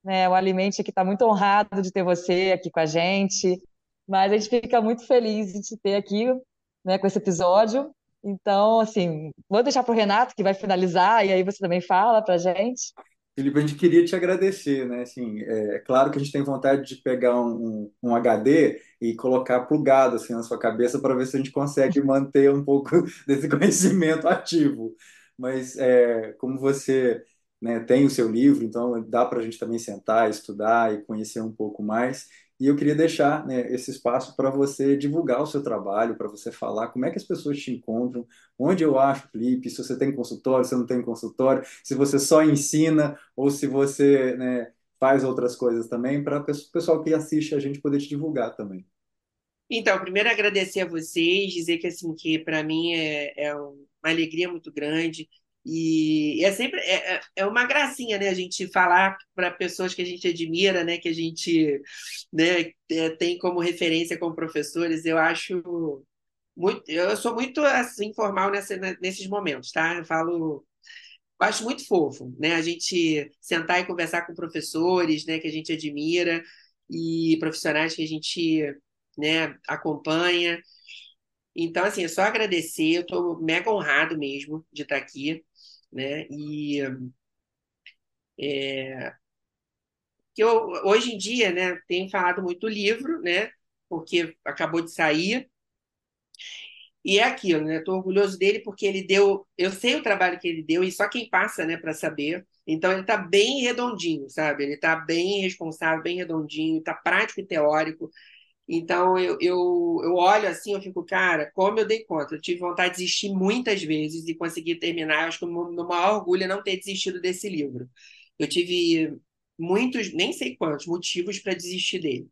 Né? O Alimente aqui está muito honrado de ter você aqui com a gente, mas a gente fica muito feliz de te ter aqui né, com esse episódio. Então, assim, vou deixar para o Renato, que vai finalizar, e aí você também fala para a gente. Felipe, a gente queria te agradecer, né? Assim, é, claro que a gente tem vontade de pegar um, um, um HD e colocar plugado assim na sua cabeça para ver se a gente consegue manter um pouco desse conhecimento ativo. Mas é, como você né, tem o seu livro, então dá para a gente também sentar, estudar e conhecer um pouco mais. E eu queria deixar né, esse espaço para você divulgar o seu trabalho, para você falar como é que as pessoas te encontram, onde eu acho Felipe, se você tem consultório, se não tem consultório, se você só ensina ou se você né, faz outras coisas também, para o pessoal que assiste a gente poder te divulgar também. Então, primeiro agradecer a vocês, dizer que assim que para mim é, é uma alegria muito grande e é sempre é, é, é uma gracinha, né? A gente falar para pessoas que a gente admira, né? Que a gente né, é, tem como referência como professores. Eu acho muito, eu sou muito assim formal nessa, nesses momentos, tá? Eu falo, eu acho muito fofo, né? A gente sentar e conversar com professores, né? Que a gente admira e profissionais que a gente, né? Acompanha. Então, assim, é só agradecer. Eu estou mega honrado mesmo de estar aqui né? E é, que eu, hoje em dia, né, tenho falado muito livro, né? Porque acabou de sair. E é aquilo, né? Estou orgulhoso dele porque ele deu. Eu sei o trabalho que ele deu e só quem passa, né, para saber. Então ele está bem redondinho, sabe? Ele está bem responsável, bem redondinho, está prático e teórico. Então eu, eu, eu olho assim, eu fico, cara, como eu dei conta? Eu tive vontade de desistir muitas vezes e consegui terminar. Eu acho que o meu maior orgulho é não ter desistido desse livro. Eu tive muitos, nem sei quantos, motivos para desistir dele.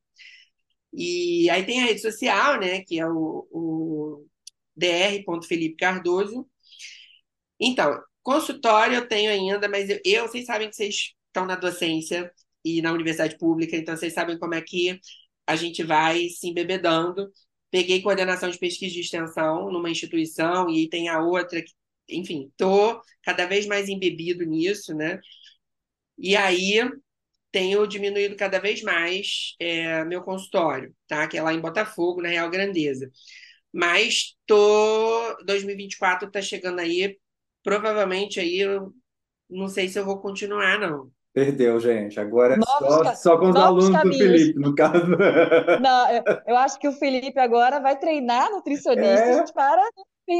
E aí tem a rede social, né, que é o, o dr.felipe Cardoso. Então, consultório eu tenho ainda, mas eu, eu, vocês sabem que vocês estão na docência e na universidade pública, então vocês sabem como é que a gente vai se embebedando. Peguei coordenação de pesquisa de extensão numa instituição e tem a outra, enfim, tô cada vez mais embebido nisso, né? E aí tenho diminuído cada vez mais é, meu consultório, tá? Que é lá em Botafogo, na Real Grandeza. Mas tô 2024 está chegando aí, provavelmente aí eu não sei se eu vou continuar não. Perdeu, gente. Agora é só, só com os alunos caminhos. do Felipe, no caso. Não, eu, eu, acho que o Felipe agora vai treinar nutricionistas é, para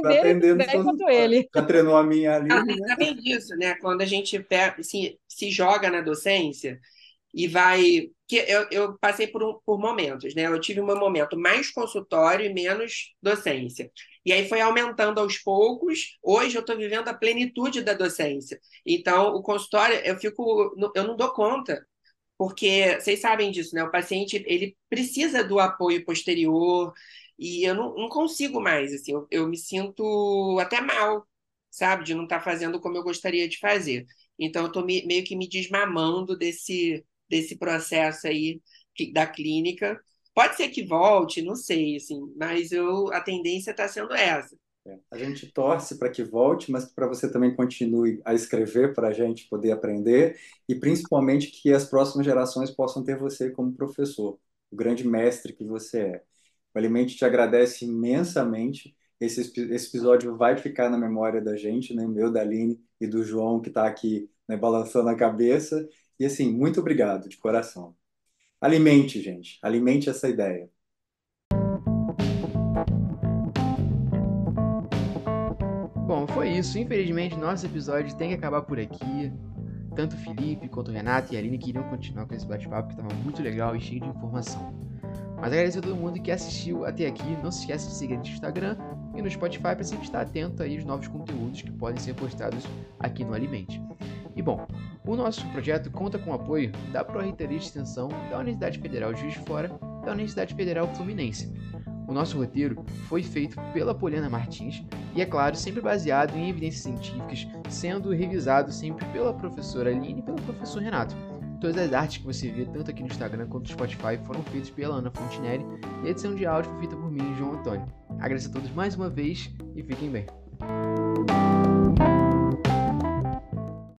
aprender tá bem quanto ele. Já treinou a minha ali. Ah, né? Disso, né? Quando a gente se, se joga na docência, e vai. que eu, eu passei por, um, por momentos, né? Eu tive um momento mais consultório e menos docência. E aí foi aumentando aos poucos. Hoje eu estou vivendo a plenitude da docência. Então, o consultório, eu fico. Eu não dou conta. Porque vocês sabem disso, né? O paciente ele precisa do apoio posterior e eu não, não consigo mais, assim, eu, eu me sinto até mal, sabe, de não estar tá fazendo como eu gostaria de fazer. Então, eu estou meio que me desmamando desse, desse processo aí da clínica. Pode ser que volte, não sei, assim, mas eu, a tendência está sendo essa. É, a gente torce para que volte, mas para você também continue a escrever para a gente poder aprender e principalmente que as próximas gerações possam ter você como professor, o grande mestre que você é. O Alimente te agradece imensamente. Esse, esse episódio vai ficar na memória da gente, né? meu, da Aline e do João, que está aqui né, balançando a cabeça. E assim, muito obrigado de coração. Alimente, gente, alimente essa ideia. Bom, foi isso. Infelizmente, nosso episódio tem que acabar por aqui. Tanto o Felipe quanto o Renato e a Aline queriam continuar com esse bate-papo que estava muito legal e cheio de informação. Mas agradecer a todo mundo que assistiu até aqui. Não se esqueça de seguir no Instagram e no Spotify para sempre estar atento aí aos novos conteúdos que podem ser postados aqui no Alimente. E bom, o nosso projeto conta com o apoio da Pró-Reitoria de Extensão da Universidade Federal de Juiz de Fora da Universidade Federal Fluminense. O nosso roteiro foi feito pela Poliana Martins e, é claro, sempre baseado em evidências científicas, sendo revisado sempre pela professora Aline e pelo professor Renato. Todas as artes que você vê, tanto aqui no Instagram quanto no Spotify, foram feitas pela Ana Fontinelli e a edição de áudio foi feita por mim João Antônio. Agradeço a todos mais uma vez e fiquem bem.